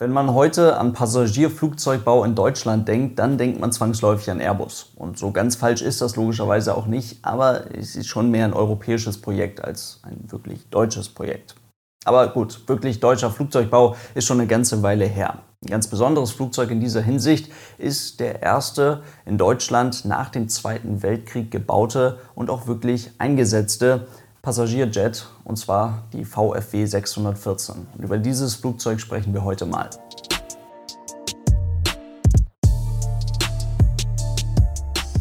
Wenn man heute an Passagierflugzeugbau in Deutschland denkt, dann denkt man zwangsläufig an Airbus. Und so ganz falsch ist das logischerweise auch nicht, aber es ist schon mehr ein europäisches Projekt als ein wirklich deutsches Projekt. Aber gut, wirklich deutscher Flugzeugbau ist schon eine ganze Weile her. Ein ganz besonderes Flugzeug in dieser Hinsicht ist der erste in Deutschland nach dem Zweiten Weltkrieg gebaute und auch wirklich eingesetzte Passagierjet, und zwar die VFW 614. Und über dieses Flugzeug sprechen wir heute mal.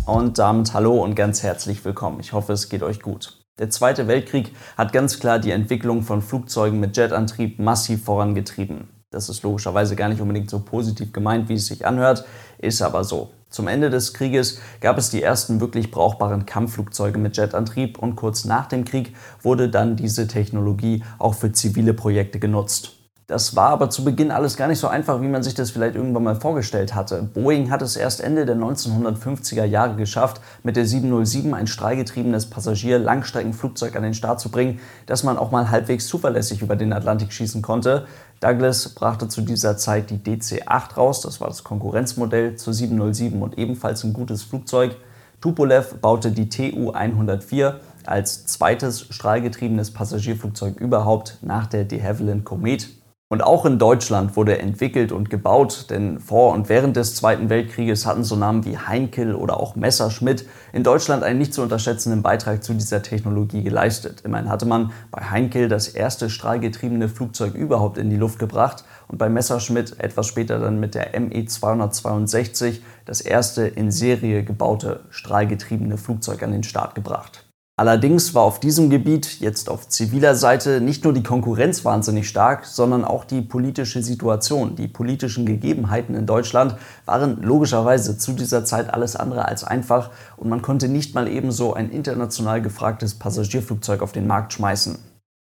Und damit hallo und ganz herzlich willkommen. Ich hoffe, es geht euch gut. Der Zweite Weltkrieg hat ganz klar die Entwicklung von Flugzeugen mit Jetantrieb massiv vorangetrieben. Das ist logischerweise gar nicht unbedingt so positiv gemeint, wie es sich anhört, ist aber so. Zum Ende des Krieges gab es die ersten wirklich brauchbaren Kampfflugzeuge mit Jetantrieb und kurz nach dem Krieg wurde dann diese Technologie auch für zivile Projekte genutzt. Das war aber zu Beginn alles gar nicht so einfach, wie man sich das vielleicht irgendwann mal vorgestellt hatte. Boeing hat es erst Ende der 1950er Jahre geschafft, mit der 707 ein strahlgetriebenes Passagier-Langstreckenflugzeug an den Start zu bringen, das man auch mal halbwegs zuverlässig über den Atlantik schießen konnte. Douglas brachte zu dieser Zeit die DC-8 raus, das war das Konkurrenzmodell zur 707 und ebenfalls ein gutes Flugzeug. Tupolev baute die Tu-104 als zweites strahlgetriebenes Passagierflugzeug überhaupt nach der de Havilland Comet. Und auch in Deutschland wurde entwickelt und gebaut, denn vor und während des Zweiten Weltkrieges hatten so Namen wie Heinkel oder auch Messerschmitt in Deutschland einen nicht zu unterschätzenden Beitrag zu dieser Technologie geleistet. Immerhin hatte man bei Heinkel das erste strahlgetriebene Flugzeug überhaupt in die Luft gebracht und bei Messerschmitt etwas später dann mit der ME 262 das erste in Serie gebaute strahlgetriebene Flugzeug an den Start gebracht. Allerdings war auf diesem Gebiet, jetzt auf ziviler Seite, nicht nur die Konkurrenz wahnsinnig stark, sondern auch die politische Situation. Die politischen Gegebenheiten in Deutschland waren logischerweise zu dieser Zeit alles andere als einfach und man konnte nicht mal ebenso ein international gefragtes Passagierflugzeug auf den Markt schmeißen.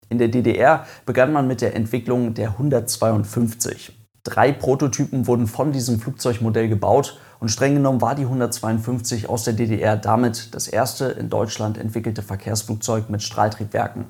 In der DDR begann man mit der Entwicklung der 152. Drei Prototypen wurden von diesem Flugzeugmodell gebaut und streng genommen war die 152 aus der DDR damit das erste in Deutschland entwickelte Verkehrsflugzeug mit Strahltriebwerken.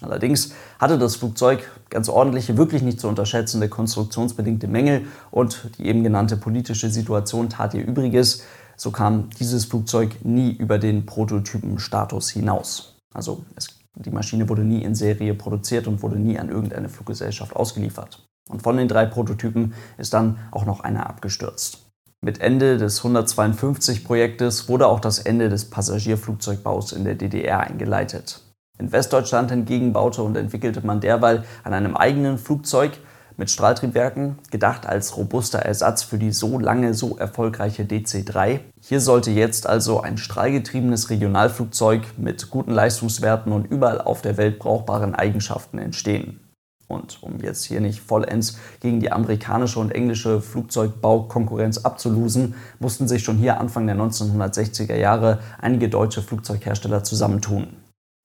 Allerdings hatte das Flugzeug ganz ordentliche, wirklich nicht zu unterschätzende konstruktionsbedingte Mängel und die eben genannte politische Situation tat ihr Übriges. So kam dieses Flugzeug nie über den Prototypenstatus hinaus. Also es, die Maschine wurde nie in Serie produziert und wurde nie an irgendeine Fluggesellschaft ausgeliefert. Und von den drei Prototypen ist dann auch noch einer abgestürzt. Mit Ende des 152-Projektes wurde auch das Ende des Passagierflugzeugbaus in der DDR eingeleitet. In Westdeutschland hingegen baute und entwickelte man derweil an einem eigenen Flugzeug mit Strahltriebwerken, gedacht als robuster Ersatz für die so lange so erfolgreiche DC-3. Hier sollte jetzt also ein strahlgetriebenes Regionalflugzeug mit guten Leistungswerten und überall auf der Welt brauchbaren Eigenschaften entstehen. Und um jetzt hier nicht vollends gegen die amerikanische und englische Flugzeugbaukonkurrenz abzulosen, mussten sich schon hier Anfang der 1960er Jahre einige deutsche Flugzeughersteller zusammentun.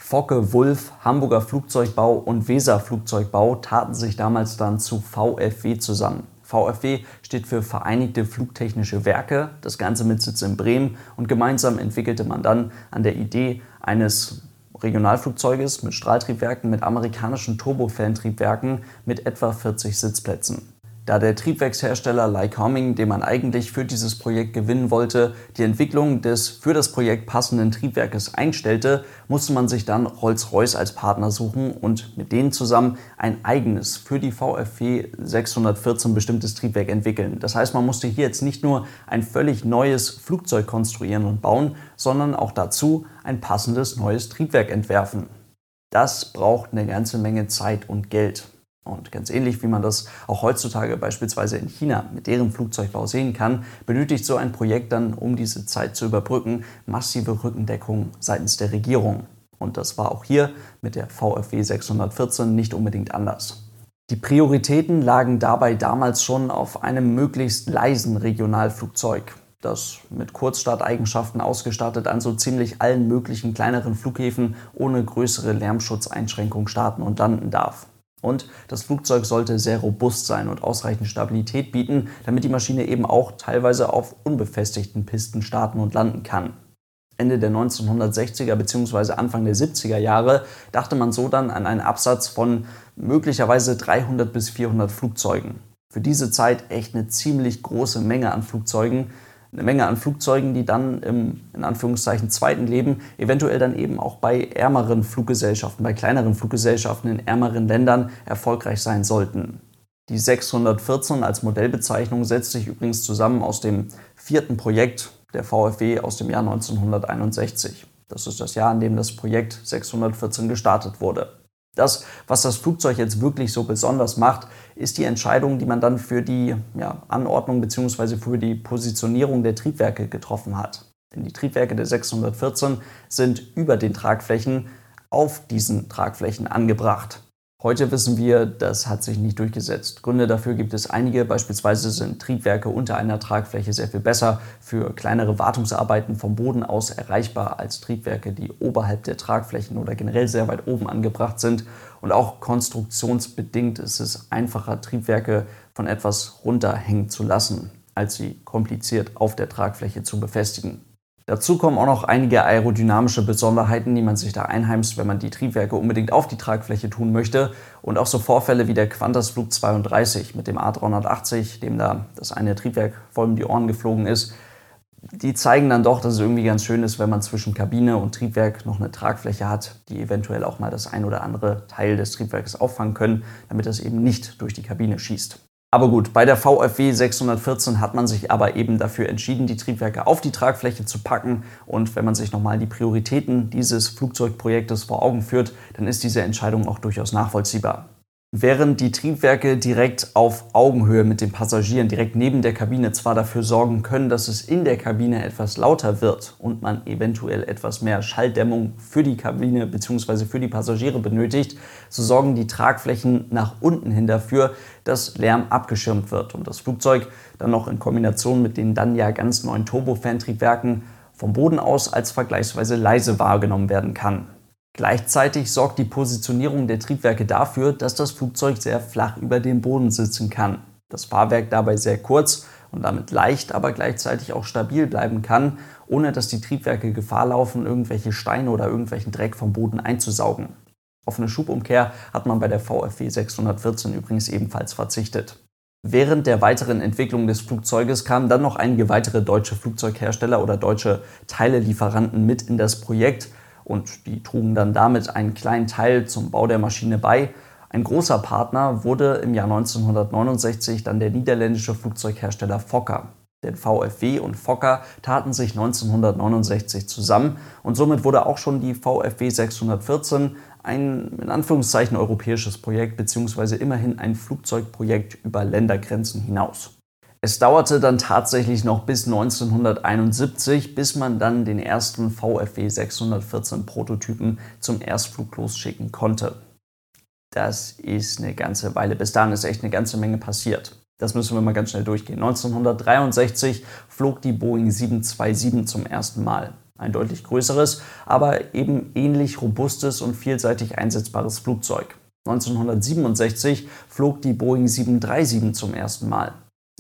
Focke, Wulf, Hamburger Flugzeugbau und Weser Flugzeugbau taten sich damals dann zu VFW zusammen. VFW steht für Vereinigte Flugtechnische Werke, das Ganze mit Sitz in Bremen und gemeinsam entwickelte man dann an der Idee eines Regionalflugzeuges mit Strahltriebwerken mit amerikanischen Turbofan-Triebwerken mit etwa 40 Sitzplätzen. Da der Triebwerkshersteller Lycoming, den man eigentlich für dieses Projekt gewinnen wollte, die Entwicklung des für das Projekt passenden Triebwerkes einstellte, musste man sich dann Rolls-Royce als Partner suchen und mit denen zusammen ein eigenes für die VFW 614 bestimmtes Triebwerk entwickeln. Das heißt, man musste hier jetzt nicht nur ein völlig neues Flugzeug konstruieren und bauen, sondern auch dazu ein passendes neues Triebwerk entwerfen. Das braucht eine ganze Menge Zeit und Geld. Und ganz ähnlich wie man das auch heutzutage beispielsweise in China mit deren Flugzeugbau sehen kann, benötigt so ein Projekt dann, um diese Zeit zu überbrücken, massive Rückendeckung seitens der Regierung. Und das war auch hier mit der VFW 614 nicht unbedingt anders. Die Prioritäten lagen dabei damals schon auf einem möglichst leisen Regionalflugzeug, das mit Kurzstarteigenschaften ausgestattet an so ziemlich allen möglichen kleineren Flughäfen ohne größere Lärmschutzeinschränkungen starten und landen darf. Und das Flugzeug sollte sehr robust sein und ausreichend Stabilität bieten, damit die Maschine eben auch teilweise auf unbefestigten Pisten starten und landen kann. Ende der 1960er bzw. Anfang der 70er Jahre dachte man so dann an einen Absatz von möglicherweise 300 bis 400 Flugzeugen. Für diese Zeit echt eine ziemlich große Menge an Flugzeugen. Eine Menge an Flugzeugen, die dann im in Anführungszeichen zweiten Leben eventuell dann eben auch bei ärmeren Fluggesellschaften, bei kleineren Fluggesellschaften in ärmeren Ländern erfolgreich sein sollten. Die 614 als Modellbezeichnung setzt sich übrigens zusammen aus dem vierten Projekt der VfW aus dem Jahr 1961. Das ist das Jahr, in dem das Projekt 614 gestartet wurde. Das, was das Flugzeug jetzt wirklich so besonders macht, ist die Entscheidung, die man dann für die ja, Anordnung bzw. für die Positionierung der Triebwerke getroffen hat. Denn die Triebwerke der 614 sind über den Tragflächen auf diesen Tragflächen angebracht. Heute wissen wir, das hat sich nicht durchgesetzt. Gründe dafür gibt es einige. Beispielsweise sind Triebwerke unter einer Tragfläche sehr viel besser für kleinere Wartungsarbeiten vom Boden aus erreichbar als Triebwerke, die oberhalb der Tragflächen oder generell sehr weit oben angebracht sind. Und auch konstruktionsbedingt ist es einfacher, Triebwerke von etwas runterhängen zu lassen, als sie kompliziert auf der Tragfläche zu befestigen. Dazu kommen auch noch einige aerodynamische Besonderheiten, die man sich da einheimst, wenn man die Triebwerke unbedingt auf die Tragfläche tun möchte. Und auch so Vorfälle wie der Qantas Flug 32 mit dem A380, dem da das eine Triebwerk voll um die Ohren geflogen ist, die zeigen dann doch, dass es irgendwie ganz schön ist, wenn man zwischen Kabine und Triebwerk noch eine Tragfläche hat, die eventuell auch mal das ein oder andere Teil des Triebwerkes auffangen können, damit das eben nicht durch die Kabine schießt. Aber gut, bei der VFW 614 hat man sich aber eben dafür entschieden, die Triebwerke auf die Tragfläche zu packen. Und wenn man sich nochmal die Prioritäten dieses Flugzeugprojektes vor Augen führt, dann ist diese Entscheidung auch durchaus nachvollziehbar. Während die Triebwerke direkt auf Augenhöhe mit den Passagieren, direkt neben der Kabine zwar dafür sorgen können, dass es in der Kabine etwas lauter wird und man eventuell etwas mehr Schalldämmung für die Kabine bzw. für die Passagiere benötigt, so sorgen die Tragflächen nach unten hin dafür, dass Lärm abgeschirmt wird und das Flugzeug dann noch in Kombination mit den dann ja ganz neuen Turbofan-Triebwerken vom Boden aus als vergleichsweise leise wahrgenommen werden kann. Gleichzeitig sorgt die Positionierung der Triebwerke dafür, dass das Flugzeug sehr flach über dem Boden sitzen kann. Das Fahrwerk dabei sehr kurz und damit leicht, aber gleichzeitig auch stabil bleiben kann, ohne dass die Triebwerke Gefahr laufen, irgendwelche Steine oder irgendwelchen Dreck vom Boden einzusaugen. Auf eine Schubumkehr hat man bei der VFW 614 übrigens ebenfalls verzichtet. Während der weiteren Entwicklung des Flugzeuges kamen dann noch einige weitere deutsche Flugzeughersteller oder deutsche Teilelieferanten mit in das Projekt und die trugen dann damit einen kleinen Teil zum Bau der Maschine bei. Ein großer Partner wurde im Jahr 1969 dann der niederländische Flugzeughersteller Fokker. Denn VFW und Fokker taten sich 1969 zusammen und somit wurde auch schon die VFW 614 ein in Anführungszeichen europäisches Projekt bzw. immerhin ein Flugzeugprojekt über Ländergrenzen hinaus. Es dauerte dann tatsächlich noch bis 1971, bis man dann den ersten VFW 614 Prototypen zum Erstflug losschicken konnte. Das ist eine ganze Weile. Bis dahin ist echt eine ganze Menge passiert. Das müssen wir mal ganz schnell durchgehen. 1963 flog die Boeing 727 zum ersten Mal. Ein deutlich größeres, aber eben ähnlich robustes und vielseitig einsetzbares Flugzeug. 1967 flog die Boeing 737 zum ersten Mal.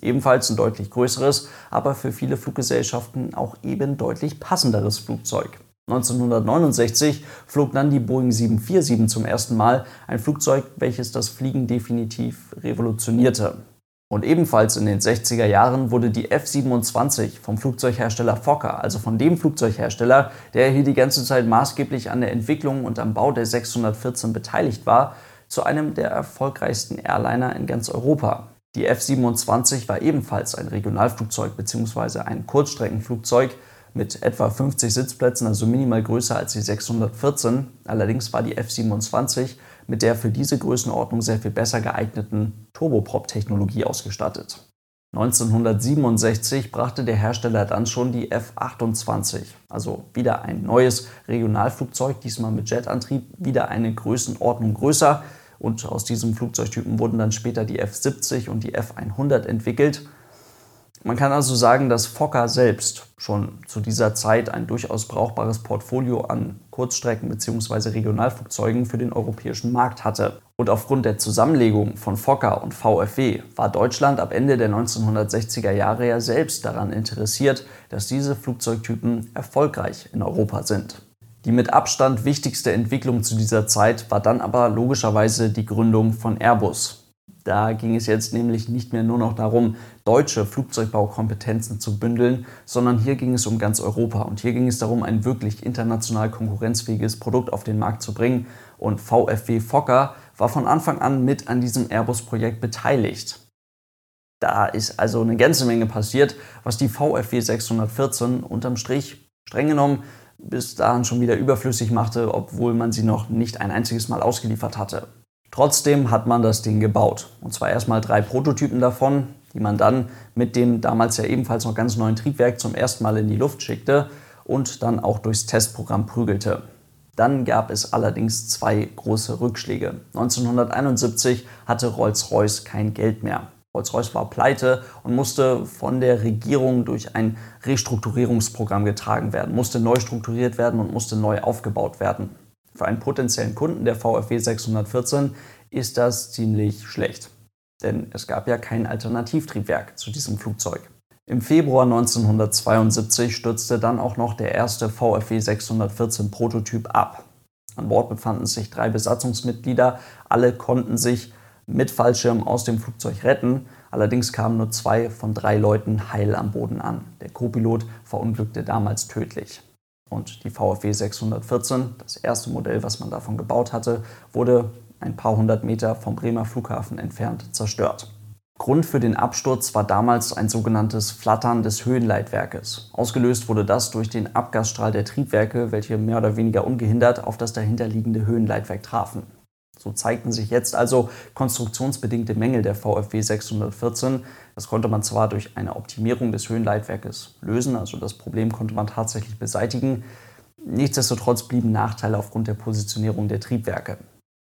Ebenfalls ein deutlich größeres, aber für viele Fluggesellschaften auch eben deutlich passenderes Flugzeug. 1969 flog dann die Boeing 747 zum ersten Mal, ein Flugzeug, welches das Fliegen definitiv revolutionierte. Und ebenfalls in den 60er Jahren wurde die F-27 vom Flugzeughersteller Fokker, also von dem Flugzeughersteller, der hier die ganze Zeit maßgeblich an der Entwicklung und am Bau der 614 beteiligt war, zu einem der erfolgreichsten Airliner in ganz Europa. Die F-27 war ebenfalls ein Regionalflugzeug bzw. ein Kurzstreckenflugzeug mit etwa 50 Sitzplätzen, also minimal größer als die 614. Allerdings war die F-27 mit der für diese Größenordnung sehr viel besser geeigneten Turboprop-Technologie ausgestattet. 1967 brachte der Hersteller dann schon die F-28, also wieder ein neues Regionalflugzeug, diesmal mit Jetantrieb, wieder eine Größenordnung größer, und aus diesem Flugzeugtypen wurden dann später die F-70 und die F-100 entwickelt. Man kann also sagen, dass Fokker selbst schon zu dieser Zeit ein durchaus brauchbares Portfolio an Kurzstrecken- bzw. Regionalflugzeugen für den europäischen Markt hatte. Und aufgrund der Zusammenlegung von Fokker und VFW war Deutschland ab Ende der 1960er Jahre ja selbst daran interessiert, dass diese Flugzeugtypen erfolgreich in Europa sind. Die mit Abstand wichtigste Entwicklung zu dieser Zeit war dann aber logischerweise die Gründung von Airbus. Da ging es jetzt nämlich nicht mehr nur noch darum, deutsche Flugzeugbaukompetenzen zu bündeln, sondern hier ging es um ganz Europa. Und hier ging es darum, ein wirklich international konkurrenzfähiges Produkt auf den Markt zu bringen. Und VFW Fokker war von Anfang an mit an diesem Airbus-Projekt beteiligt. Da ist also eine ganze Menge passiert, was die VFW 614 unterm Strich streng genommen bis dahin schon wieder überflüssig machte, obwohl man sie noch nicht ein einziges Mal ausgeliefert hatte. Trotzdem hat man das Ding gebaut. Und zwar erstmal drei Prototypen davon, die man dann mit dem damals ja ebenfalls noch ganz neuen Triebwerk zum ersten Mal in die Luft schickte und dann auch durchs Testprogramm prügelte. Dann gab es allerdings zwei große Rückschläge. 1971 hatte Rolls-Royce kein Geld mehr. Rolls-Royce war pleite und musste von der Regierung durch ein Restrukturierungsprogramm getragen werden, musste neu strukturiert werden und musste neu aufgebaut werden. Für einen potenziellen Kunden der VfW 614 ist das ziemlich schlecht. Denn es gab ja kein Alternativtriebwerk zu diesem Flugzeug. Im Februar 1972 stürzte dann auch noch der erste VfW 614 Prototyp ab. An Bord befanden sich drei Besatzungsmitglieder. Alle konnten sich mit Fallschirm aus dem Flugzeug retten. Allerdings kamen nur zwei von drei Leuten heil am Boden an. Der Co-Pilot verunglückte damals tödlich. Und die VfW 614, das erste Modell, was man davon gebaut hatte, wurde ein paar hundert Meter vom Bremer Flughafen entfernt zerstört. Grund für den Absturz war damals ein sogenanntes Flattern des Höhenleitwerkes. Ausgelöst wurde das durch den Abgasstrahl der Triebwerke, welche mehr oder weniger ungehindert auf das dahinterliegende Höhenleitwerk trafen. So zeigten sich jetzt also konstruktionsbedingte Mängel der VfW 614. Das konnte man zwar durch eine Optimierung des Höhenleitwerkes lösen, also das Problem konnte man tatsächlich beseitigen. Nichtsdestotrotz blieben Nachteile aufgrund der Positionierung der Triebwerke.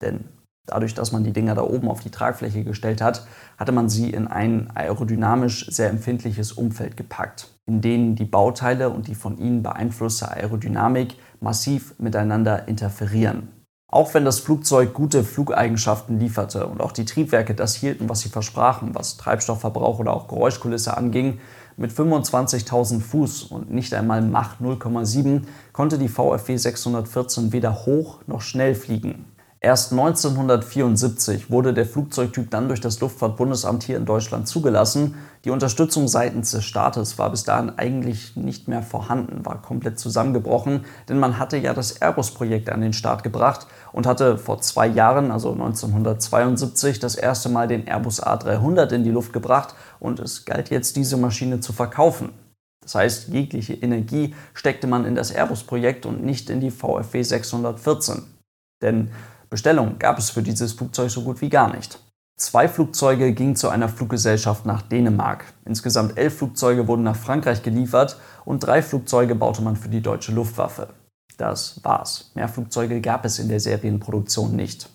Denn dadurch, dass man die Dinger da oben auf die Tragfläche gestellt hat, hatte man sie in ein aerodynamisch sehr empfindliches Umfeld gepackt, in dem die Bauteile und die von ihnen beeinflusste Aerodynamik massiv miteinander interferieren. Auch wenn das Flugzeug gute Flugeigenschaften lieferte und auch die Triebwerke das hielten, was sie versprachen, was Treibstoffverbrauch oder auch Geräuschkulisse anging, mit 25.000 Fuß und nicht einmal Mach 0,7 konnte die VfW 614 weder hoch noch schnell fliegen. Erst 1974 wurde der Flugzeugtyp dann durch das Luftfahrtbundesamt hier in Deutschland zugelassen. Die Unterstützung seitens des Staates war bis dahin eigentlich nicht mehr vorhanden, war komplett zusammengebrochen, denn man hatte ja das Airbus-Projekt an den Start gebracht und hatte vor zwei Jahren, also 1972, das erste Mal den Airbus A300 in die Luft gebracht und es galt jetzt, diese Maschine zu verkaufen. Das heißt, jegliche Energie steckte man in das Airbus-Projekt und nicht in die VFW 614. Denn Bestellung gab es für dieses Flugzeug so gut wie gar nicht. Zwei Flugzeuge gingen zu einer Fluggesellschaft nach Dänemark. Insgesamt elf Flugzeuge wurden nach Frankreich geliefert und drei Flugzeuge baute man für die deutsche Luftwaffe. Das war's. Mehr Flugzeuge gab es in der Serienproduktion nicht.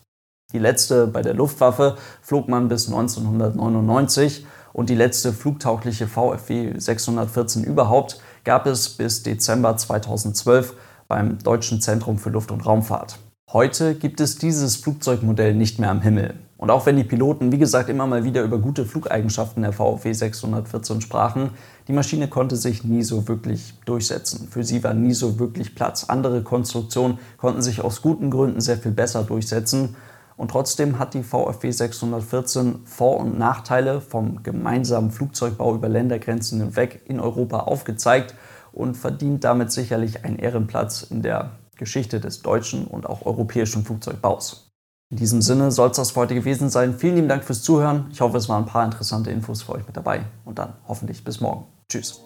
Die letzte bei der Luftwaffe flog man bis 1999 und die letzte flugtaugliche VFW 614 überhaupt gab es bis Dezember 2012 beim Deutschen Zentrum für Luft- und Raumfahrt. Heute gibt es dieses Flugzeugmodell nicht mehr am Himmel. Und auch wenn die Piloten, wie gesagt, immer mal wieder über gute Flugeigenschaften der VfW 614 sprachen, die Maschine konnte sich nie so wirklich durchsetzen. Für sie war nie so wirklich Platz. Andere Konstruktionen konnten sich aus guten Gründen sehr viel besser durchsetzen. Und trotzdem hat die VfW 614 Vor- und Nachteile vom gemeinsamen Flugzeugbau über Ländergrenzen hinweg in Europa aufgezeigt und verdient damit sicherlich einen Ehrenplatz in der Geschichte des deutschen und auch europäischen Flugzeugbaus. In diesem Sinne soll es das für heute gewesen sein. Vielen lieben Dank fürs Zuhören. Ich hoffe, es waren ein paar interessante Infos für euch mit dabei und dann hoffentlich bis morgen. Tschüss.